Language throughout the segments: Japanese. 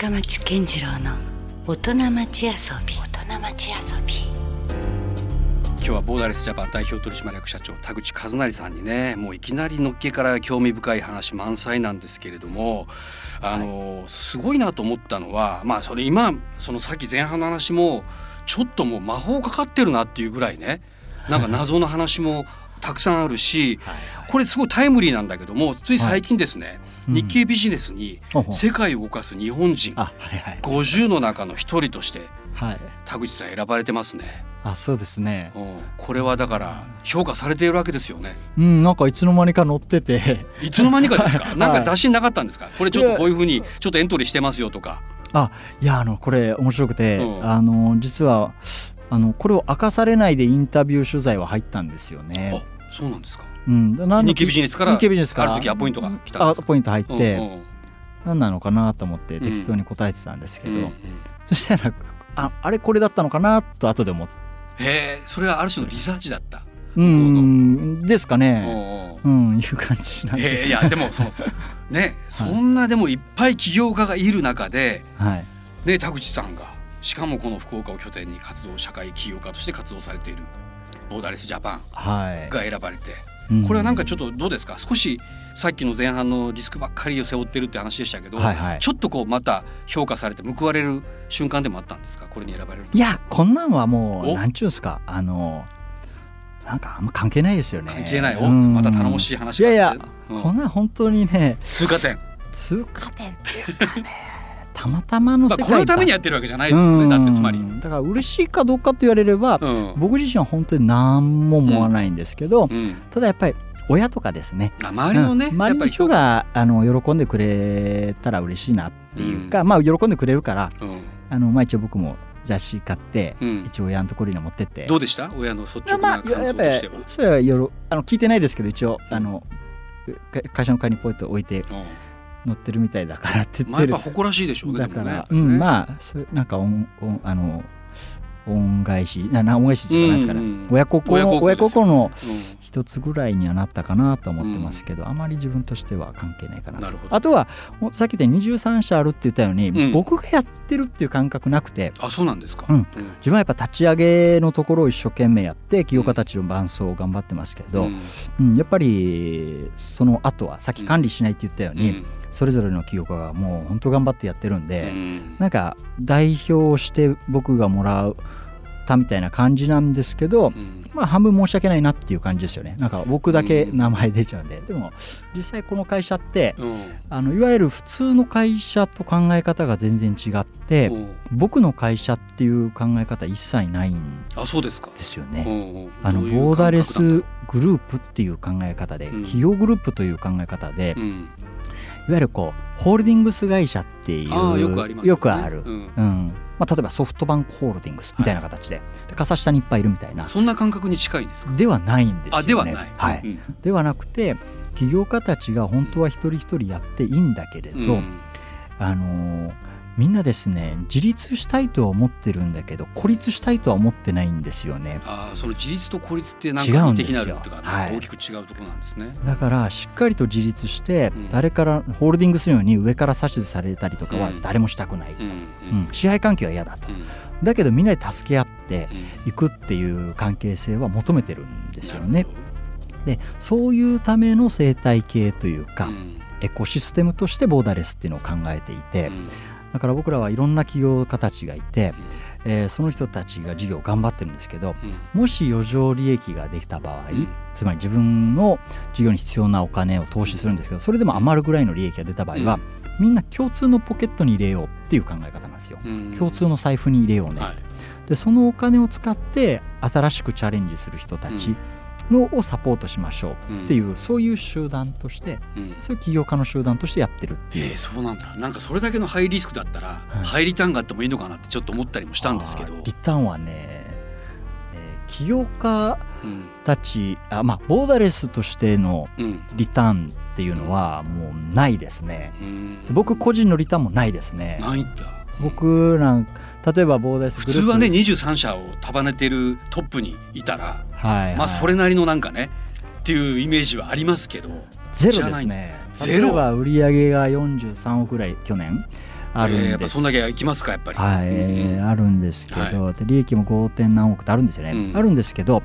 深町健次郎の大人町遊び。大人町遊び。今日はボーダーレスジャパン代表取締役社長田口和成さんにねもういきなりのっけから興味深い話満載なんですけれどもあの、はい、すごいなと思ったのはまあそれ今そのさっき前半の話もちょっともう魔法かかってるなっていうぐらいねなんか謎の話もたくさんあるし、これすごいタイムリーなんだけどもつい最近ですね、日経ビジネスに世界を動かす日本人50の中の一人として田口さん選ばれてますね。あそうですね、これはだから評価されているわけですよね。うんなんかいつの間にか載ってていつの間にかですか？なんか打診なかったんですか？これちょっとこういうふうにちょっとエントリーしてますよとか。あいやあのこれ面白くて、うん、あの実はあのこれを明かされないでインタビュー取材は入ったんですよね。そうなんですか。うん、日経ビジネスから日経ビジネスから。ある時アポイントが来たあポイント入って、うんうん、何なのかなと思って適当に答えてたんですけど、うんうん、そしたらああれこれだったのかなと後で思って。へえそれはある種のリサーチだった。うん。ですかね。うん、いう感じしない。えいやでもそうね、そんなでもいっぱい起業家がいる中で、はい、ね田口さんがしかもこの福岡を拠点に活動社会起業家として活動されているボーダーレスジャパンが選ばれて、はい、これはなんかちょっとどうですか？少しさっきの前半のリスクばっかりを背負ってるって話でしたけど、はいはい、ちょっとこうまた評価されて報われる瞬間でもあったんですか？これに選ばれるいやこんなんはもうなんちゅうんですか？あのなんかあんま関係ないですよね。関係ない？お？また頼もしい話いやいや、うん、こんなん本当にね通過点。通過点っていうかねたまたまの世界このためにやってるわけじゃないですよね。だってつまり。だから嬉しいかどうかと言われれば、うん、僕自身は本当に何も思わないんですけど、うん、ただやっぱり親とかですね。周りのね、周りの人が。あの喜んでくれたら嬉しいなっていうか、まあ喜んでくれるから、あのまあ一応僕も雑誌買って、一応親のところに持ってって。どうでした？親の率直な感想としては、まあ、それはよろあの聞いてないですけど一応あの会社の階にポイント置いて、乗ってるみたいだからって言ってる、まあ、やっぱ誇らしいでしょうねだから、ね、うん、まあそなんかおんおんあの恩返しな恩返しじゃないですかね、うんうん、親孝行の親孝行の一つぐらいにはなったかなと思ってますけど、うん、あまり自分としては関係ないかなと。あとはさっき言った23社あるって言ったように、うん、僕がやってるっていう感覚なくて。あそうなんですか、うん、自分はやっぱ立ち上げのところを一生懸命やって起業家たちの伴走を頑張ってますけど、うん。やっぱりその後はさっき管理しないって言ったように、それぞれの起業家がもう本当頑張ってやってるんで、うん、なんか代表して僕がもらうたみたいな感じなんですけど、うん、まあ半分申し訳ないなっていう感じですよね。なんか僕だけ名前出ちゃうんで、うん、でも実際この会社って、うん、あのいわゆる普通の会社と考え方が全然違って、僕の会社っていう考え方一切ないんですよね。あのボーダレスグループっていう考え方で、企業グループという考え方で、いわゆるこうホールディングス会社っていうよくある、うん、うん、まあ、例えばソフトバンクホールディングスみたいな形で。はい、で傘下にいっぱいいるみたいな。そんな感覚に近いんですか？ではないんですよね。ではない、はい、うん、ではなくて起業家たちが本当は一人一人やっていいんだけれど、うん、あのーみんなですね自立したいとは思ってるんだけど孤立したいとは思ってないんですよね。あその自立と孤立って何か的なるとか、はい、大きく違うところなんですね。だからしっかりと自立して、うん、誰からホールディングするように上から指図されたりとかは誰もしたくないと、うんうん、支配関係は嫌だと。だけどみんなで助け合っていくっていう関係性は求めてるんですよね。でそういうための生態系というか、エコシステムとしてボーダレスっていうのを考えていて、だから僕らはいろんな企業家たちがいて、えー、その人たちが事業を頑張ってるんですけど、もし余剰利益ができた場合、つまり自分の事業に必要なお金を投資するんですけどそれでも余るぐらいの利益が出た場合は、みんな共通のポケットに入れようっていう考え方なんですよ。共通の財布に入れようね、はい、でそのお金を使って新しくチャレンジする人たち、のをサポートしましょうっていう、うん、そういう集団として、うん、そういう起業家の集団としてやってるっていう、えー、そうなんだ。なんかそれだけのハイリスクだったら、はい、ハイリターンがあってもいいのかなってちょっと思ったりもしたんですけど。リターンはね、えー、起業家たち、うん、あまあボーダレスとしてのリターンっていうのはもうないですね、僕個人のリターンもないですね。ないんだ。僕なんか例えばボーダレス普通はね23社を束ねてるトップにいたらはい、まあそれなりのなんかねっていうイメージはありますけど。ゼロですね。ゼロ。は売上が43億ぐらい去年あるんです、えー、そんだけ行きますかやっぱり。はい、うん、あるんですけど、はい、利益も 5. 点何億ってあるんですよね、うん、あるんですけど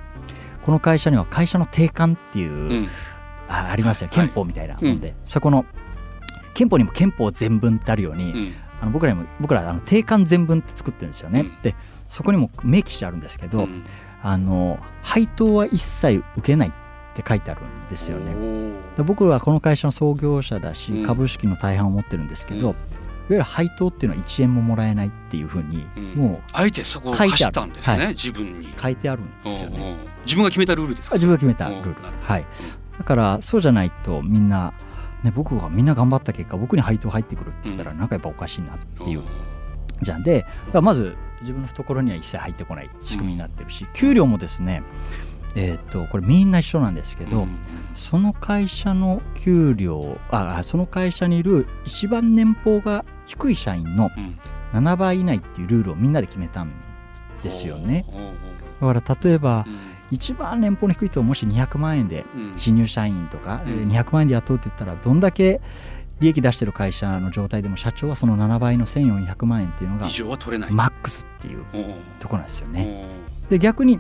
この会社には会社の定款っていう、うん、あありますよ。憲法みたいなもんで、はい、そこの憲法にも憲法全文ってあるように、あの僕らも僕らあの定款全文って作ってるんですよね、でそこにも明記してあるんですけど、あの配当は一切受けないって書いてあるんですよね。僕はこの会社の創業者だし、株式の大半を持ってるんですけど、いわゆる配当っていうのは1円ももらえないっていうふうに、もうあえてそこを書いてあるんですね、はい、自分に。書いてあるんですよね。自分が決めたルールですか？自分が決めたルール。はい。だからそうじゃないとみんなね僕がみんな頑張った結果僕に配当入ってくるって言ったらなんかやっぱおかしいなっていう、じゃんでまず自分の懐には一切入ってこない仕組みになってるし、給料もですねえー、とこれみんな一緒なんですけど、その会社の給料あその会社にいる一番年俸が低い社員の7倍以内っていうルールをみんなで決めたんですよね。だから例えば、一番年俸の低い人をもし200万円で新入社員とか、200万円で雇うって言ったらどんだけ利益出してる会社の状態でも社長はその7倍の1400万円っていうのがマックスっていうところなんですよね。で逆に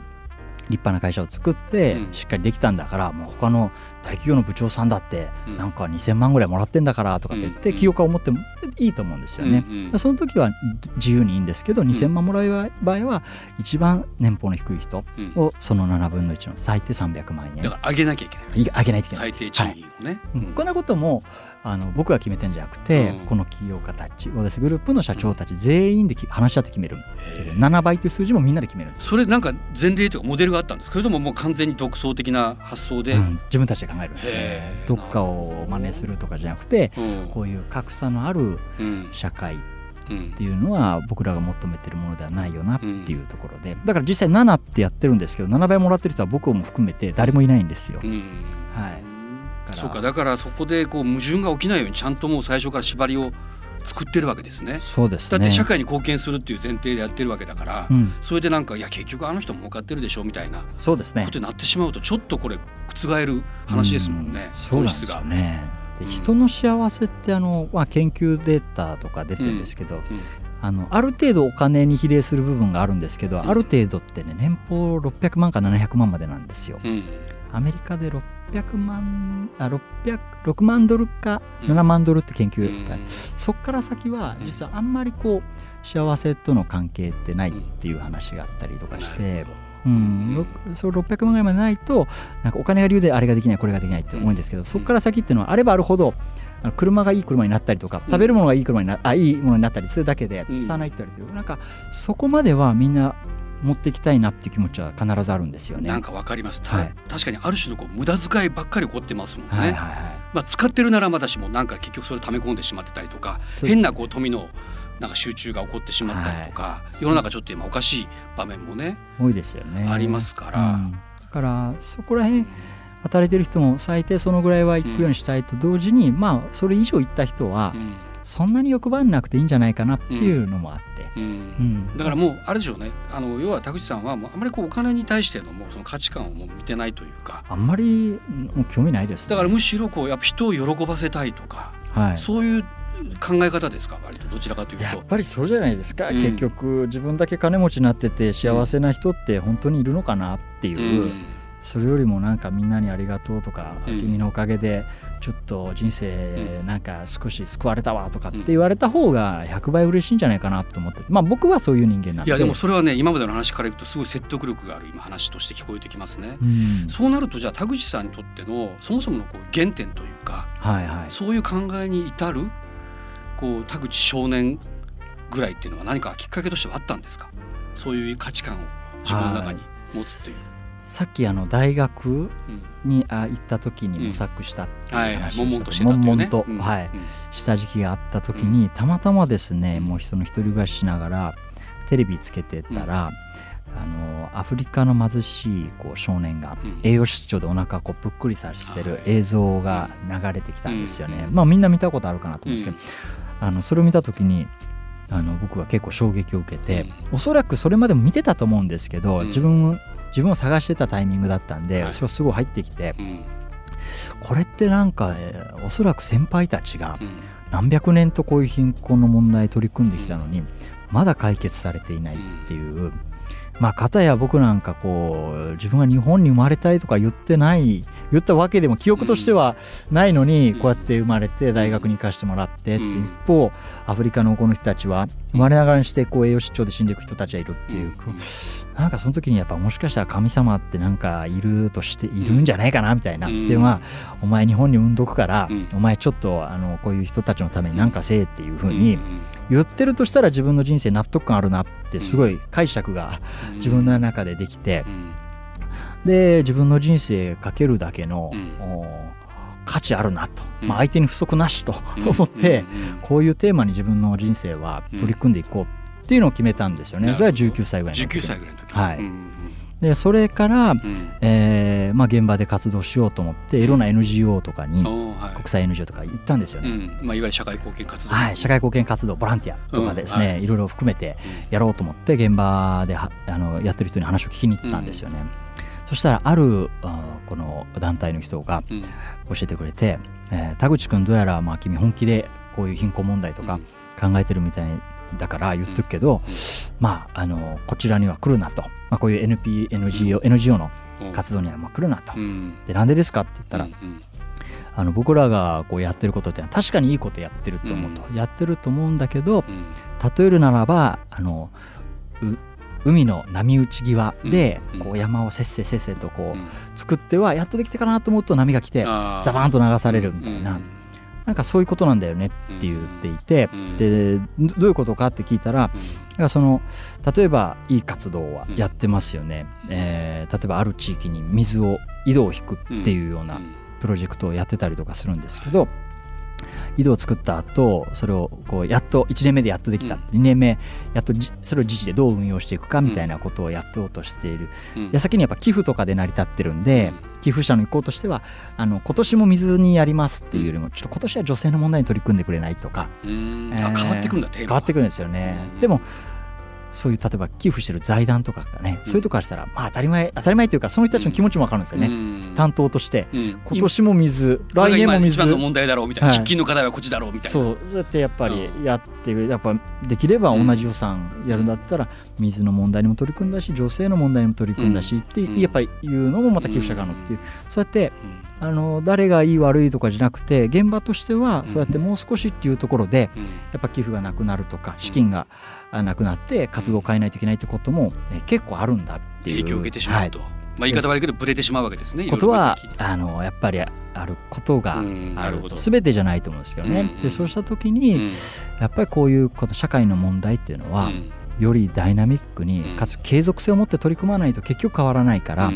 立派な会社を作ってしっかりできたんだから、もう他の大企業の部長さんだってなんか2,000万ぐらいもらってんだからとかって言って起業家を持ってもいいと思うんですよね。その時は自由にいいんですけど2,000万もらう場合は一番年俸の低い人をその7分の1の最低300万円。だから上げなきゃいけない上げないといけない。最低賃金をね、はい。こんなこともあの僕が決めてんじゃなくて、うん、この起業家たちオーデスグループの社長たち全員で話し合って決める7倍という数字もみんなで決めるんですそれなんか前例というかモデルがあったんですそれとももう完全に独創的な発想で、うん、自分たちで考えるんですね。どっかを真似するとかじゃなくて、こういう格差のある社会っていうのは僕らが求めてるものではないよなっていうところで。だから実際7ってやってるんですけど7倍もらってる人は僕も含めて誰もいないんですよ。はい。そうか。だからそこでこう矛盾が起きないようにちゃんともう最初から縛りを作ってるわけですね。そうです、ね、だって社会に貢献するっていう前提でやってるわけだから、うん、それでなんかいや結局あの人儲かってるでしょみたいなそうですね。ことになってしまうとちょっとこれ覆る話ですもんね、うん、そうですよね。で人の幸せってあの、まあ、研究データとか出てるんですけど、うん、あのある程度お金に比例する部分があるんですけど、ある程度ってね年俸600万か700万までなんですよ。アメリカで600万あ600 6万ドルか7万ドルって研究、うん、そこから先は実はあんまりこう幸せとの関係ってないっていう話があったりとかして。うん、それ600万ぐらいまでないとなんかお金が理由であれができないこれができないって思うんですけどそこから先っていうのはあればあるほど車がいい車になったりとか食べるものがいい車にな、あいいものになったりするだけで差ないって言われてる。なんかそこまではみんな持っていきたいなっていう気持ちは必ずあるんですよね。なんかわかります、はい、確かにある種のこう無駄遣いばっかり起こってますもんね。はいはいはい、まあ、使ってるならまだしもなんか結局それ溜め込んでしまってたりとか変なこう富のなんか集中が起こってしまったりとか、はい、世の中ちょっと今おかしい場面もね多いですよね。ありますから、うん、だからそこら辺働いてる人も最低そのぐらいは行くようにしたいと同時に、うん、まあそれ以上行った人は、うん。そんなに欲張んなくていいんじゃないかなっていうのもあって、うん。うん。だからもうあれでしょうね。あの要は田口さんはもうあんまりこうお金に対してのもうその価値観をもう見てないというか。あんまりもう興味ないです、ね、だからむしろこうやっぱ人を喜ばせたいとか、はい、そういう考え方ですか？割と。どちらかというと。やっぱりそうじゃないですか、うん、結局自分だけ金持ちになってて幸せな人って本当にいるのかなっていう、うん、それよりもなんかみんなにありがとうとか、うん、君のおかげでちょっと人生なんか少し救われたわとかって言われた方が100倍嬉しいんじゃないかなと思ってまあ僕はそういう人間なんで。いやでもそれはね今までの話からいくとすごい説得力がある今話として聞こえてきますね、うん、そうなるとじゃあ田口さんにとってのそもそものこう原点というか、はいはい、そういう考えに至るこう田口少年ぐらいっていうのは何かきっかけとしてはあったんですか？そういう価値観を自分の中に持つという。はいさっきあの大学にあ行った時に模索したっていう話をした悶々とはい。した時期があった時にたまたまですねもうその一人暮らししながらテレビつけてたら、あのアフリカの貧しいこう少年が栄養失調でお腹こうぷっくりさせてる映像が流れてきたんですよね。まあみんな見たことあるかなと思うんですけど、あのそれを見た時にあの僕は結構衝撃を受けて、おそらくそれまでも見てたと思うんですけど、自分自分を探してたタイミングだったんで、はい、それすごい入ってきて、うん、これってなんか、えー、おそらく先輩たちが、何百年とこういう貧困の問題取り組んできたのにまだ解決されていないっていう。まあ、片や僕なんかこう自分が日本に生まれたいとか言ってない言ったわけでも記憶としてはないのにこうやって生まれて大学に行かしてもらってって一方アフリカのこの人たちは生まれながらにしてこう栄養失調で死んでいく人たちがいるっていうなんかその時にやっぱもしかしたら神様ってなんかいるとしているんじゃないかなみたいな、でまあお前日本に産んどくから、お前ちょっとあのこういう人たちのために何かせえっていうふうに言ってるとしたら自分の人生納得感あるなってすごい解釈が自分の中でできて、で自分の人生かけるだけの、価値あるなと、まあ、相手に不足なしと思って、こういうテーマに自分の人生は取り組んでいこうっていうのを決めたんですよね。それは19歳ぐらいの時。19歳ぐらいの時。はい。でそれから、うん、えー、まあ、現場で活動しようと思っていろんな NGO とかに、国際 NGO とか行ったんですよね、うん、まあ、いわゆる社会貢献活動、はい、社会貢献活動ボランティアとかですね、うんはい、いろいろ含めてやろうと思って現場であのやってる人に話を聞きに行ったんですよね、そしたらあるこの団体の人が教えてくれて、えー、田口君どうやらまあ君本気でこういう貧困問題とか考えてるみたいだから言っとくけど、まああのこちらには来るなと、まあ、こういう NP、NGO,、NGO の活動にはまあ来るなと、でなんでですかって言ったら、あの僕らがこうやってることって確かにいいことやってると思うと、やってると思うんだけど、例えるならばあの海の波打ち際でこう山をせっせせっせとこう作ってはやっとできたかなと思うと波が来てザバーンと流されるみたいな。なんかそういうことなんだよねって言っていて、でどういうことかって聞いたら、うん、その例えばいい活動はやってますよね、うん、えー、例えばある地域に水を井戸を引くっていうようなプロジェクトをやってたりとかするんですけど、井戸を作った後それをこうやっと1年目でやっとできた、うん、2年目やっとそれを自治でどう運用していくかみたいなことをやっておうとしている、うん、矢先にやっぱ寄付とかで成り立ってるんで、うん、寄付者の意向としてはあの今年も水にやりますっていうよりもちょっと今年は女性の問題に取り組んでくれないとか、えー、変わってくんだ変わってくるんですよね。でもそういう例えば寄付してる財団とかがね、うん、そういうとこからしたらまあ当たり前当たり前というかその人たちの気持ちも分かるんですよね、うん、担当として、うん、今年も水来年も水一番の問題だろうみたいな、はい、喫緊の課題はこっちだろうみたいな。そう。そうやってやっぱりやってやっぱできれば同じ予算やるんだったら水の問題にも取り組んだし女性の問題にも取り組んだしってやっぱり言うのもまた寄付者側のっていう。そうやってあの誰がいい悪いとかじゃなくて現場としてはそうやってもう少しっていうところでやっぱ寄付がなくなるとか資金がなくなって活動を変えないといけないってことも結構あるんだっていう。影響を受けてしまうと、はい、まあ、言い方悪いけどぶれてしまうわけですねことはあのやっぱりあることがある。と全てじゃないと思うんですけどね、うんうん、でそうした時に、うん、やっぱりこういうこと社会の問題っていうのは、よりダイナミックにかつ継続性を持って取り組まないと結局変わらないから、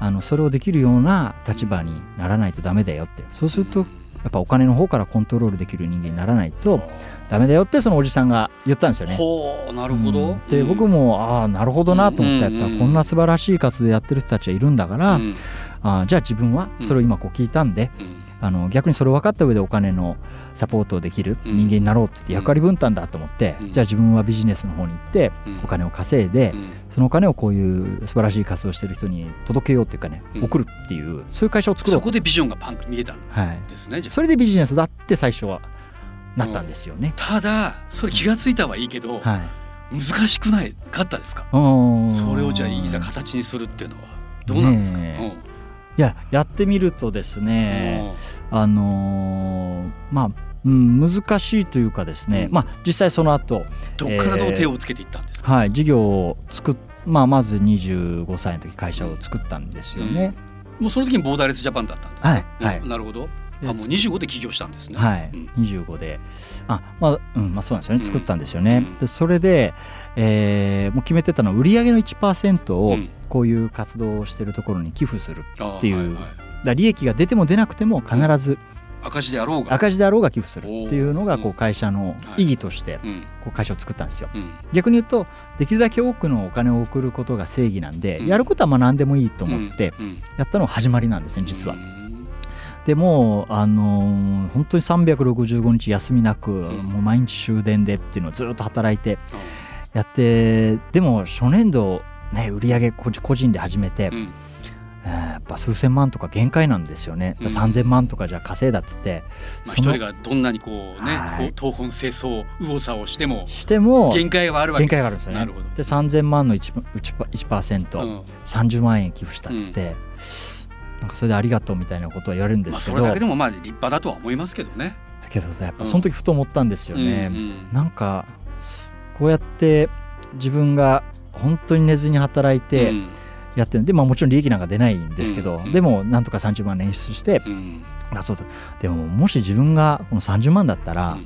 あのそれをできるような立場にならないとダメだよって。そうするとやっぱお金の方からコントロールできる人間にならないとダメだよってそのおじさんが言ったんですよね。ほうなるほど、うん、で僕もああなるほどなと思ってやったら、こんな素晴らしい活動やってる人たちがいるんだから、うん、あじゃあ自分はそれを今こう聞いたんで、うんあの逆にそれを分かった上でお金のサポートをできる人間になろうって役割分担だと思って、うん、じゃあ自分はビジネスの方に行ってお金を稼いで、うん、そのお金をこういう素晴らしい活動してる人に届けようっていうかね、うん、送るっていうそういう会社を作ろう。そこでビジョンがパンと見えたんですね、はい、それでビジネスだって最初はなったんですよね、ただそれ気が付いたはいいけど、はい、難しくないかったですか？それをじゃあいざ形にするっていうのはどうなんですか、ねいややってみるとですねあのー、まあうん、難しいというかですね、うん、まあ、実際その後どっからどう手をつけていったんですか、えー、はい事業を作っ、まあ、まず25歳の時会社を作ったんですよね、うん、もうその時にボーダーレスジャパンだったんですね、はい、はい、なるほど。あもう25で起業したんですね。はい、うん、25で。あまあうんまあそうなんですよね。作ったんですよね。うん、でそれで、えー、もう決めてたのは売上の1%をこういう活動をしているところに寄付するっていう、うんはいはい、だ利益が出ても出なくても必ず、赤字であろうが。赤字であろうが寄付するっていうのがこう会社の意義としてこう会社を作ったんですよ、逆に言うとできるだけ多くのお金を送ることが正義なんで、やることはまあ何でもいいと思ってやったのが始まりなんですね実は。でもあの本当に365日休みなく、もう毎日終電でっていうのをずっと働いてやってでも初年度ね売り上げ個人で始めて、うん。えー、やっぱ数千万とか限界なんですよね、うん、3,000万とかじゃ稼いだっつって、まあ、一人がどんなにこうね、はい、東奔清掃右往左往してもしても限界はあるわけです。限界があるんですよね。で3,000万の 1%, 1%、うん、30万円寄付したって、うん、なんかそれでありがとうみたいなことは言われるんですけど、まあ、それだけでもまあ立派だとは思いますけどね。だけどやっぱその時ふと思ったんですよね、うんうん、なんかこうやって自分が本当に寝ずに働いて、うん。やってる。んで、まあ、もちろん利益なんか出ないんですけど、うん。うん、でもなんとか30万捻出して、うん、あそうだ。でももし自分がこの30万だったら、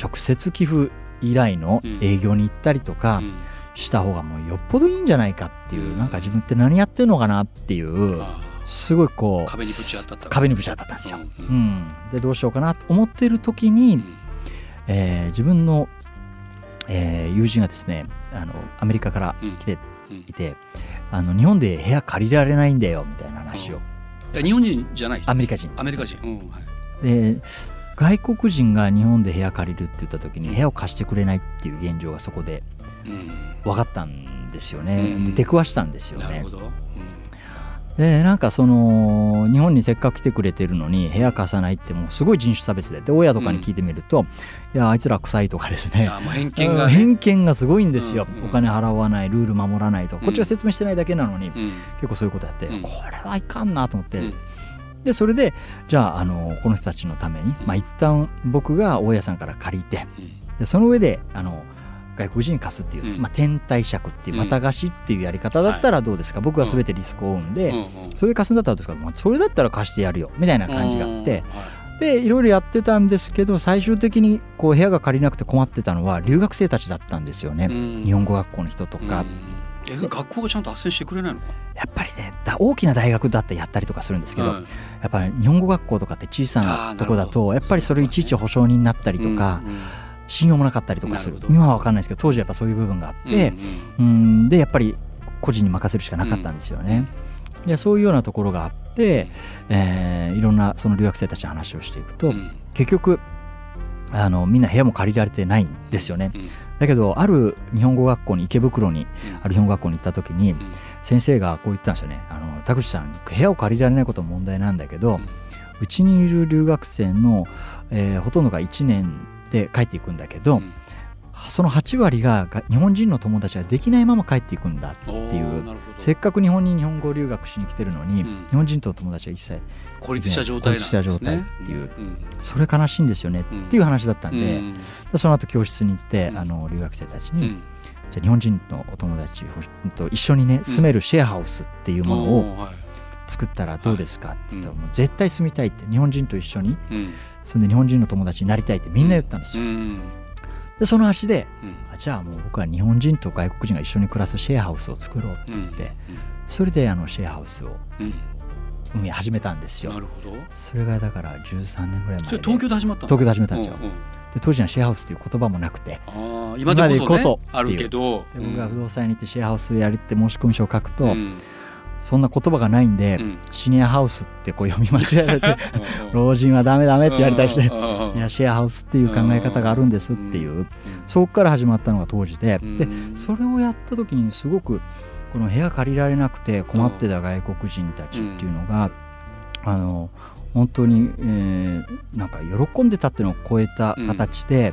直接寄付以来の営業に行ったりとかした方がもうよっぽどいいんじゃないかっていう、うん、なんか自分って何やってるのかなっていう。すごいこう壁にぶち当たった。壁にぶち当たったんですよ。うん、うん、でどうしようかなと思ってる時に、うん、えー、自分の、えー、友人がですねあのアメリカから来ていて、あの日本で部屋借りられないんだよみたいな話を。日本人じゃないアメリカ人。アメリカ人、うんはい、で外国人が日本で部屋借りるって言った時に部屋を貸してくれないっていう現状がそこで分かったんですよね、うん、で出くわしたんですよね。なるほどでなんかその日本にせっかく来てくれてるのに部屋貸さないってもうすごい人種差別でで親とかに聞いてみると、うん、いやあいつら臭いとかですね。偏見が、ね、偏見がすごいんですよ、うんうん、お金払わないルール守らないと。こっちは説明してないだけなのに、うん、結構そういうことやって、うん、これはいかんなと思って。でそれでじゃああのこの人たちのために、まあ一旦僕が大家さんから借りてでその上であの外国人に貸すっていう、うん、まあ、天体借っていうまた貸しっていうやり方だったらどうですか、うん、僕は全てリスクを負うんで、うん、それで貸すんだったらどうですか、まあ、それだったら貸してやるよ。みたいな感じがあって。でいろいろやってたんですけど最終的にこう部屋が借りなくて困ってたのは留学生たちだったんですよね、日本語学校の人とか。え学校がちゃんと斡旋してくれないのか？やっぱりね大きな大学だってやったりとかするんですけど、やっぱり日本語学校とかって小さなとこだとやっぱりそれいちいち保証人になったりとか、信用もなかったりとかする。今は分かんないですけど当時はやっぱそういう部分があって、うん、うん、でやっぱり個人に任せるしかなかったんですよね。うん、でそういうようなところがあって、えー、いろんなその留学生たちの話をしていくと、うん、結局あのみんな部屋も借りられてないんですよね。だけどある日本語学校に池袋にある日本語学校に行った時に先生がこう言ったんですよね「あの田口さん部屋を借りられないことも問題なんだけどうちにいる留学生の、えー、ほとんどが1年で帰っていくんだけど、うん、その8割が日本人の友達ができないまま帰っていくんだっていうせっかく日本に日本語留学しに来てるのに、うん、日本人と友達は一切孤立した状態、ね、孤立した状態っていう、うん、それ悲しいんですよねっていう話だったんで,、でその後教室に行って、あの留学生たちに、じゃ日本人のお友達と一緒にね住めるシェアハウスっていうものを作ったらどうですかって言ったらもう絶対住みたいって日本人と一緒に住んで日本人の友達になりたいってみんな言ったんですよ。でその足で、うん、じゃあもう僕は日本人と外国人が一緒に暮らすシェアハウスを作ろうって言って、それであのシェアハウスを運営始めたんですよ。なるほど。それがだから13年ぐらい前で東京で始まった東京で始めたんですよ。で当時はシェアハウスという言葉もなくてあ今でこそ,、ね、あるけど、僕が不動産屋に行ってシェアハウスやりって申し込み書を書くと、うんそんな言葉がないんで、うん、シニアハウスってこう読み間違えられて 老人はダメダメって言われたりしていやシェアハウスっていう考え方があるんですっていう。そこから始まったのが当時で。でそれをやった時にすごくこの部屋借りられなくて困ってた外国人たちっていうのがあの本当に、えー、なんか喜んでたっていうのを超えた形で、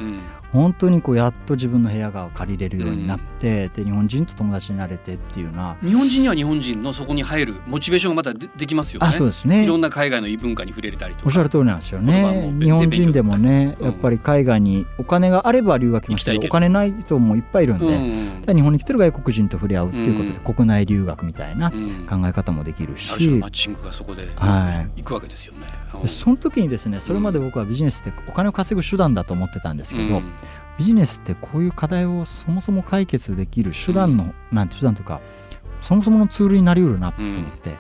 本当にこうやっと自分の部屋が借りれるようになって、うん、で日本人と友達になれてっていうな日本人には日本人のそこに入るモチベーションがまたできますよね。あそうですね。いろんな海外の異文化に触れたりとか。おっしゃる通りなんですよね。日本人でもね、やっぱり海外にお金があれば留学に来てお金ない人もいっぱいいるんで、うんうん、日本に来てる外国人と触れ合うっていうことで、国内留学みたいな考え方もできるし、うん、マッチングがそこで行くわけですよね、はい、その時にですねそれまで僕はビジネスってお金を稼ぐ手段だと思ってたんですけど、ビジネスってこういう課題をそもそも解決できる手段の、うん、なんて手段というかそもそものツールになりうるなと思って、うん、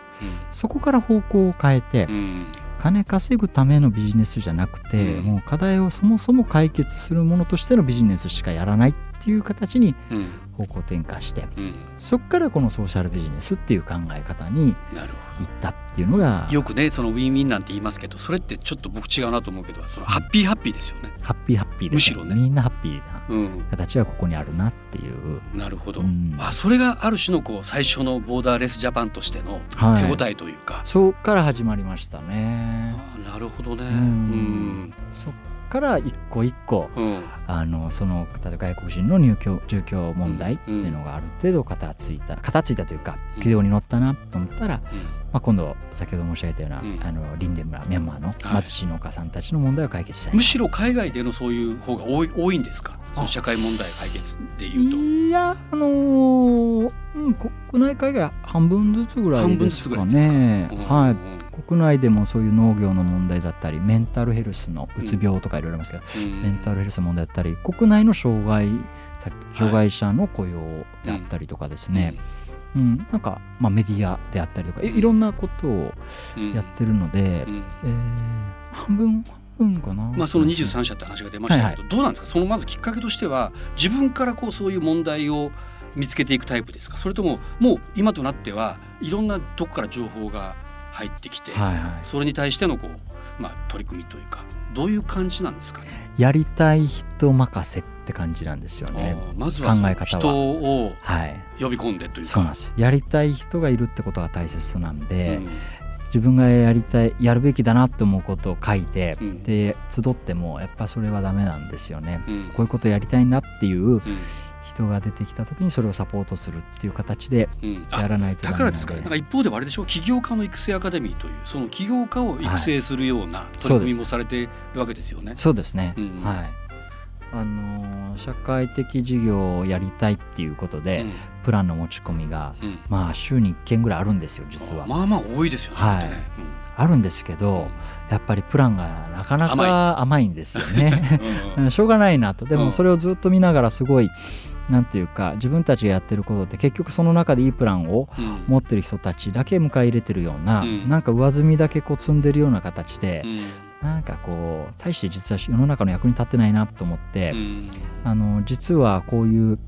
そこから方向を変えて、うん、金稼ぐためのビジネスじゃなくて、もう課題をそもそも解決するものとしてのビジネスしかやらないっていう形に方向転換して、そこからこのソーシャルビジネスっていう考え方にいったっっていうのがよくねそのウィンウィンなんて言いますけどそれってちょっと僕違うなと思うけどそのハッピーハッピーですよね。ハッピーハッピーでむしろね。みんなハッピーなうん、形はここにあるなっていう、なるほど、うん。あそれがある種のこう最初のボーダーレスジャパンとしてのはい。手応えというか、そこから始まりましたね。あなるほどね。ううんん。そっから一個一個うん。あのその例えば外国人の入居住居問題っていうのがある程度形ついた形ついたというかうん。軌道に乗ったなと思ったら、うんまあ、今度先ほど申し上げたような、うん。あのリンデ村ミャンマーのはい。貧しい農家さんたちの問題を解決したい。なむしろ海外でのそういう方が多い多いんですか？社会問題解決でいうと。いやあのーうん、国内海外半分ずつぐらいですかね。うんはい国内でもそういう農業の問題だったりメンタルヘルスのうつ病とかいろいろありますけど、うん。メンタルヘルスの問題だったり国内の障害さ障害者の雇用であったりとかですね、うん。なんか、まあ、メディアであったりとかいうん。いろんなことをうん。やってるので、うん。えー半分半分かな。まあ、その23社って話が出ましたけど、どうなんですか？そのまずきっかけとしては自分からこうそういう問題を見つけていくタイプですか？それとももう今となってはいろんなとこから情報が入ってきて、はいはい、それに対してのこう、まあ、取り組みというかどういう感じなんですかね？やりたい人任せって感じなんですよね。まずは考え方は。人をはい、呼び込んでというか。そうなんです。やりたい人がいるってことが大切なんで、うん。自分がやりたいやるべきだなって思うことを書いて、うん。で集ってもやっぱそれはダメなんですよね。うん。こういうことやりたいなっていううん。人が出てきた時にそれをサポートするっていう形でやらないとだからですかね。なんか一方ではあれでしょう起業家の育成アカデミーというその起業家を育成するような取り組みもされているわけですよね。そうですね、うん。はいあのー社会的事業をやりたいっていうことで、うん。プランの持ち込みがうん。まあ週に1件ぐらいあるんですよ実は。まあまあ多いですよね。はい。あるんですけどやっぱりプランがなかなか甘い。んですよね。しょうがないなと。でうん。もそれをずっと見ながらすごいなんていうか自分たちがやってることって結局その中でいいプランをうん。持ってる人たちだけ迎え入れてるような、うん。なんか上積みだけこう積んでるような形でう、んなんかこう大して実は世の中の役に立ってないなと思って、うん。あの実はこういう、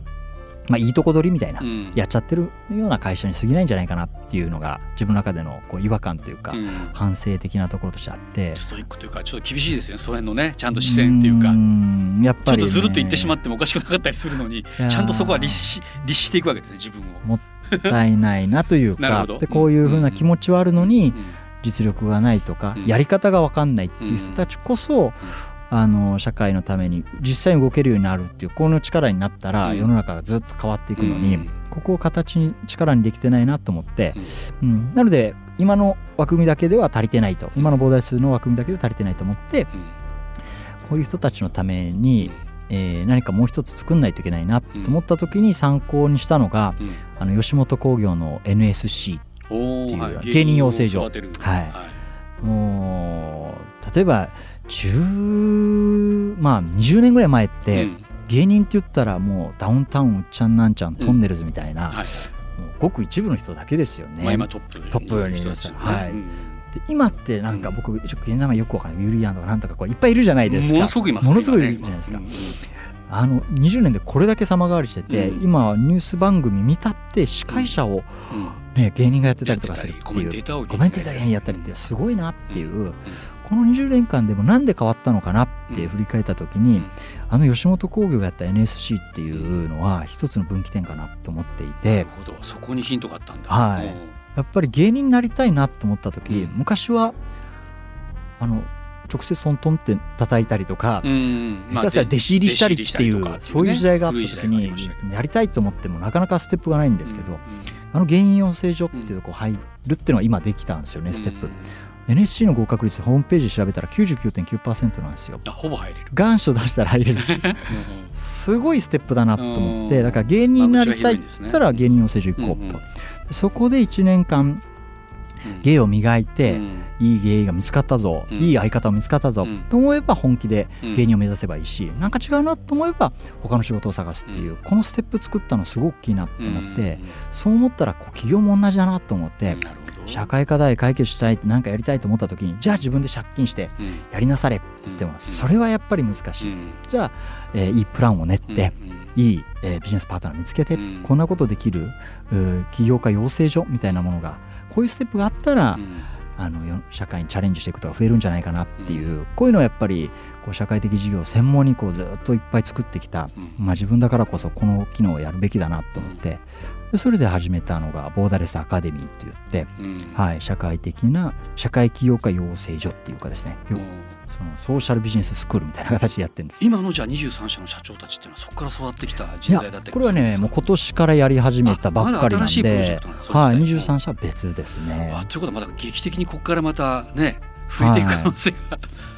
まあ、いいとこ取りみたいな、うん。やっちゃってるような会社に過ぎないんじゃないかなっていうのが自分の中でのこう違和感というか、うん。反省的なところとしてあって。ストイックというかちょっと厳しいですよねその辺のねちゃんと視線っていうか。んやっぱり、ね、ちょっとずるっと言ってしまってもおかしくなかったりするのにちゃんとそこは律し律していくわけですね自分を。もったいないなというか。でこういうふうな気持ちはあるのにうん実力がないとかうん。やり方が分かんないっていう人たちこそあの社会のために実際に動けるようになるっていうこの力になったらうん。世の中がずっと変わっていくのにうん。ここを形に力にできてないなと思ってうん。うん。なので今の枠組みだけでは足りてないと今の膨大数の枠組みだけでは足りてないと思ってうん。こういう人たちのためにえー何かもう一つ作んないといけないなと思った時に参考にしたのがうん。あの吉本興業の NSC っ芸人養成所。はい。もう例えば10まあ20年ぐらい前って、うん。芸人って言ったらもうダウンタウンうっちゃんなんちゃんトンネルズみたいな、ごく一部の人だけですよね。まあ今トップにいる人人はい。今ってなんかうん。僕、ちょっと名前よくわからない。ユリアンとかなんとかこういっぱいいるじゃないですか。ものすごくいますねものすごいるじゃないですか。あの20年でこれだけ様変わりしてて、うん。今ニュース番組見たって司会者を、うん。ね、芸人がやってたりとかするっていうコメンテーター芸人やったりってすごいなっていう、この20年間でもなんで変わったのかなって振り返った時に、うん。あの吉本興業がやった NSC っていうのは一つの分岐点かなと思っていなてるほど。そこにヒントがあったんだ。はい。やっぱり芸人になりたいなと思った時、うん。昔はあの直接トントンって叩いたりとか、うん下手したら弟子入りしたりっていう,、弟子入りしたりとか。そういう時代があった時にやりたいと思ってもなかなかステップがないんですけど、うんあの芸人養成所っていうとこ入るっていうのは今できたんですよね、ステップ。うん NSC の合格率ホームページ調べたら99.9%なんですよ。あほぼ入れる。願書出したら入れる。すごいステップだなと思ってうん。だから芸人になりたいって言ったら芸人養成所行こうと。うんうんそこで1年間芸を磨いて、うん。いい芸が見つかったぞ、うん。いい相方が見つかったぞ、うん。と思えば本気でうん。芸人を目指せばいいし、なんか違うなと思えば他の仕事を探すっていう、うん。このステップ作ったのすごく大きいなと思って、うんそう思ったらこう企業も同じだなと思って、社会課題解決したいって何かやりたいと思った時にじゃあ自分で借金してうん。やりなされって言っても、うん。それはやっぱり難しい、うん。じゃあ、えーいいプランを練って、うんいい、えービジネスパートナー見つけて、うん。こんなことできる起業家養成所みたいなものがこういうステップがあったら、うん。あのよ社会にチャレンジしていくことが増えるんじゃないかなっていう、こういうのはやっぱりこう社会的事業を専門にこうずっといっぱい作ってきた、うん。まあ、自分だからこそこの機能をやるべきだなと思って、でそれで始めたのがボーダレスアカデミーって言って、うん。はい、社会的な社会起業家養成所っていうかですねそのソーシャルビジネススクールみたいな形でやってるんです。今のじゃあ23社の社長たちっていうのはそこから育ってきたい人や材だったりこれはねもう今年からやり始めたばっかりなんではい、ですね。23社は別ですね。あということはまだ劇的にここからまたね増えていく可能性が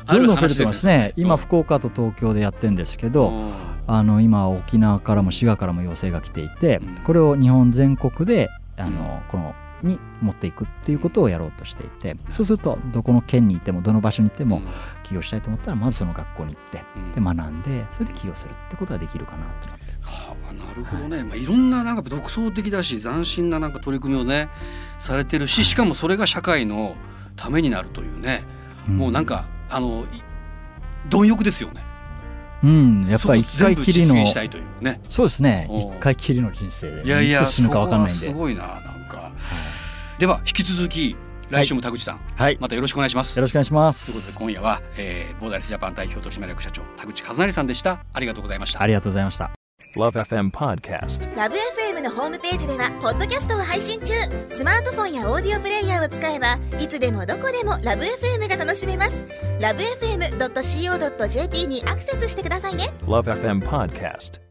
あるどんどん増えてますすね。今うん福岡と東京でやってるんですけど、うん。あの今沖縄からも滋賀からも要請が来ていて、うん。これを日本全国であの、このに持っていくっていうことをやろうとしていて、そうするとどこの県にいてもどの場所にいても起業したいと思ったらまずその学校に行ってうん。で学んでそれで起業するってことができるかなと思って。はあ、なるほどね、まあ、いろんななんか独創的だし斬新ななんか取り組みをねされてるししかもそれが社会のためになるというね、もうなんかあのい貪欲ですよね。うん、やっぱり一回きりのね。そうですね。一回きりの人生でいやいやいつ死ぬか分かんないんそですごいななんか。では引き続き来週も田口さん、はいまたよろしくお願いします。よろしくお願いしまということすで今夜は、えー、ボーダレスジャパン代表取締役社長田口和成さんでした。ありがとうございましたあ。りがとうございました Love FM Podcast. ラブ f m のホームページではポッドキャストを配信中スマートフォンやオーディオプレイヤーを使えばいつでもどこでもラブ f m が楽しめますラブ FM.co.jp にアクセスしてくださいね Love FM Podcast.